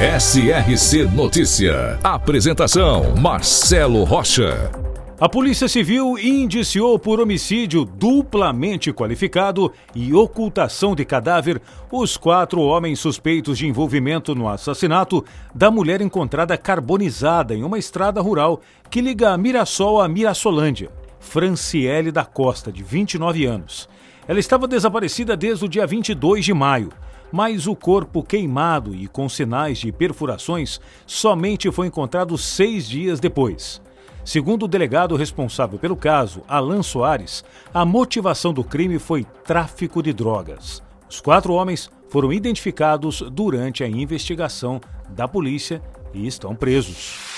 SRC Notícia. Apresentação: Marcelo Rocha. A Polícia Civil indiciou por homicídio duplamente qualificado e ocultação de cadáver os quatro homens suspeitos de envolvimento no assassinato da mulher encontrada carbonizada em uma estrada rural que liga Mirassol a Mirassolândia. Franciele da Costa, de 29 anos. Ela estava desaparecida desde o dia 22 de maio mas o corpo queimado e com sinais de perfurações somente foi encontrado seis dias depois. Segundo o delegado responsável pelo caso, Alan Soares, a motivação do crime foi tráfico de drogas. Os quatro homens foram identificados durante a investigação da polícia e estão presos.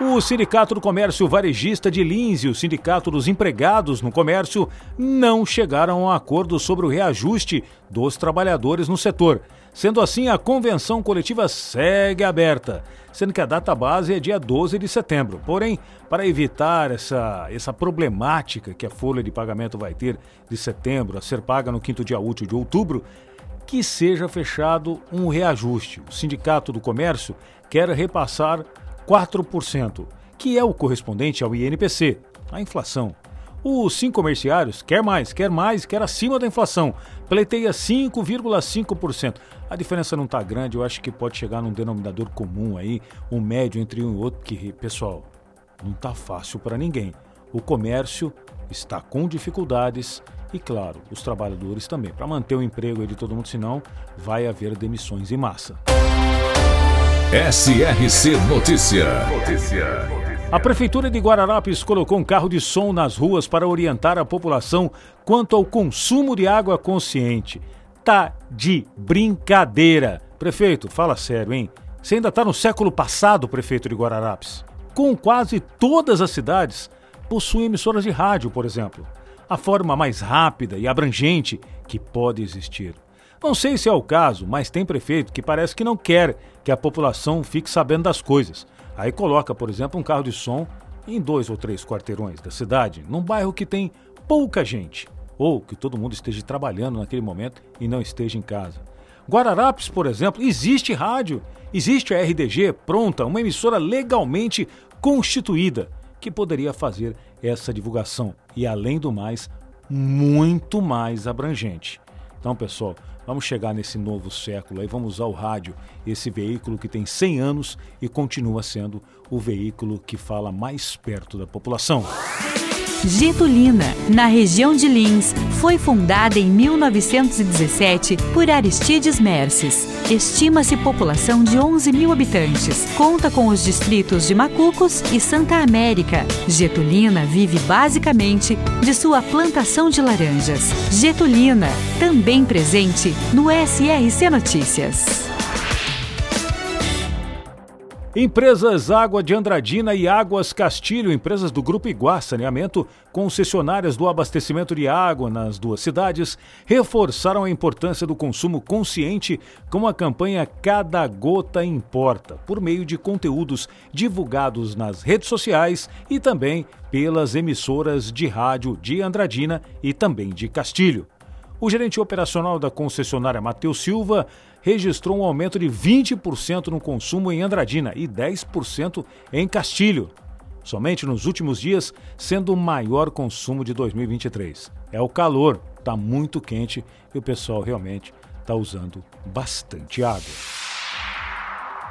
O Sindicato do Comércio Varejista de Lins e o Sindicato dos Empregados no Comércio não chegaram a um acordo sobre o reajuste dos trabalhadores no setor. Sendo assim, a convenção coletiva segue aberta, sendo que a data base é dia 12 de setembro. Porém, para evitar essa, essa problemática que a folha de pagamento vai ter de setembro a ser paga no quinto dia útil de outubro, que seja fechado um reajuste. O Sindicato do Comércio quer repassar 4%, que é o correspondente ao INPC, a inflação. Os cinco comerciários quer mais, quer mais, quer acima da inflação. Pleiteia 5,5%. A diferença não está grande, eu acho que pode chegar num denominador comum aí, um médio entre um e outro, que, pessoal, não está fácil para ninguém. O comércio está com dificuldades e, claro, os trabalhadores também. Para manter o emprego de todo mundo, senão vai haver demissões em massa. SRC Notícia. Notícia. A Prefeitura de Guararapes colocou um carro de som nas ruas para orientar a população quanto ao consumo de água consciente. Tá de brincadeira. Prefeito, fala sério, hein? Você ainda está no século passado, prefeito de Guararapes. Com quase todas as cidades possuem emissoras de rádio, por exemplo. A forma mais rápida e abrangente que pode existir. Não sei se é o caso, mas tem prefeito que parece que não quer que a população fique sabendo das coisas. Aí coloca, por exemplo, um carro de som em dois ou três quarteirões da cidade, num bairro que tem pouca gente, ou que todo mundo esteja trabalhando naquele momento e não esteja em casa. Guararapes, por exemplo, existe rádio, existe a RDG pronta, uma emissora legalmente constituída que poderia fazer essa divulgação e, além do mais, muito mais abrangente. Então, pessoal, vamos chegar nesse novo século e vamos usar o rádio, esse veículo que tem 100 anos e continua sendo o veículo que fala mais perto da população. Getulina, na região de Lins, foi fundada em 1917 por Aristides Merces. Estima-se população de 11 mil habitantes. Conta com os distritos de Macucos e Santa América. Getulina vive basicamente de sua plantação de laranjas. Getulina, também presente no SRC Notícias. Empresas Água de Andradina e Águas Castilho, empresas do Grupo Iguá Saneamento, concessionárias do abastecimento de água nas duas cidades, reforçaram a importância do consumo consciente com a campanha Cada Gota Importa, por meio de conteúdos divulgados nas redes sociais e também pelas emissoras de rádio de Andradina e também de Castilho. O gerente operacional da concessionária Matheus Silva registrou um aumento de 20% no consumo em Andradina e 10% em Castilho, somente nos últimos dias, sendo o maior consumo de 2023. É o calor, está muito quente e o pessoal realmente está usando bastante água.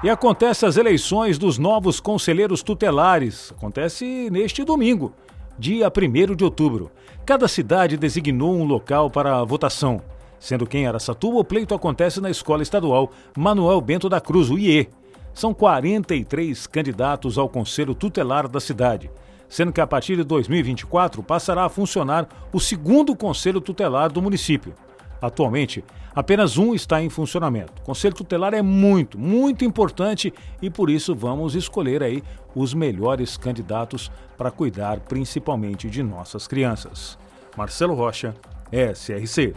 E acontece as eleições dos novos conselheiros tutelares. Acontece neste domingo dia 1 de outubro. Cada cidade designou um local para a votação. Sendo que em Araçatuba o pleito acontece na Escola Estadual Manuel Bento da Cruz, o IE. São 43 candidatos ao Conselho Tutelar da cidade, sendo que a partir de 2024 passará a funcionar o segundo Conselho Tutelar do município. Atualmente, apenas um está em funcionamento. O conselho tutelar é muito, muito importante e por isso vamos escolher aí os melhores candidatos para cuidar principalmente de nossas crianças. Marcelo Rocha, SRC.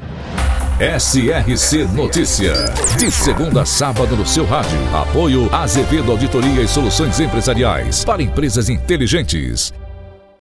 SRC Notícia. De segunda a sábado no seu rádio. Apoio Azevedo Auditoria e Soluções Empresariais para empresas inteligentes.